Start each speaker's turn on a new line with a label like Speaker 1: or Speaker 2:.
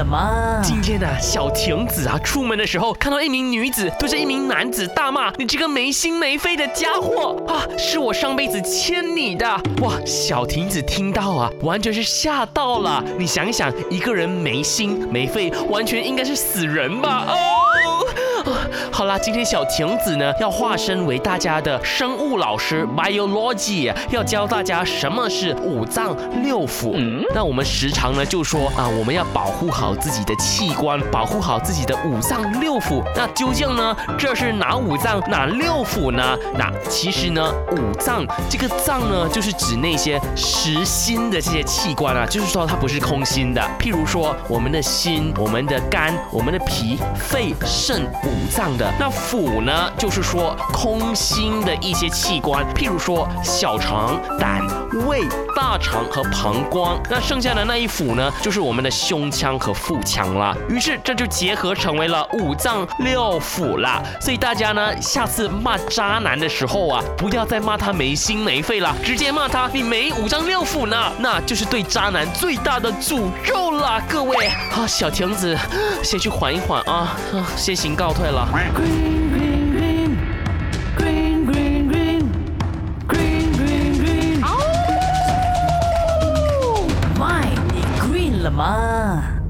Speaker 1: 了吗？
Speaker 2: 今天呢，小亭子啊，出门的时候看到一名女子对着一名男子大骂：“你这个没心没肺的家伙啊，是我上辈子欠你的！”哇，小亭子听到啊，完全是吓到了。你想一想，一个人没心没肺，完全应该是死人吧？哦，啦，今天小晴子呢，要化身为大家的生物老师 biology，要教大家什么是五脏六腑。那我们时常呢就说啊，我们要保护好自己的器官，保护好自己的五脏六腑。那究竟呢，这是哪五脏哪六腑呢？那其实呢，五脏这个脏呢，就是指那些实心的这些器官啊，就是说它不是空心的。譬如说我们的心、我们的肝、我们的脾、肺、肾五脏的。那腑呢，就是说空心的一些器官，譬如说小肠、胆、胃、大肠和膀胱。那剩下的那一腑呢，就是我们的胸腔和腹腔啦。于是这就结合成为了五脏六腑啦。所以大家呢，下次骂渣男的时候啊，不要再骂他没心没肺了，直接骂他你没五脏六腑呢，那就是对渣男最大的诅咒了。各位，啊，小亭子，先去缓一缓啊，啊，先行告退了。green là mà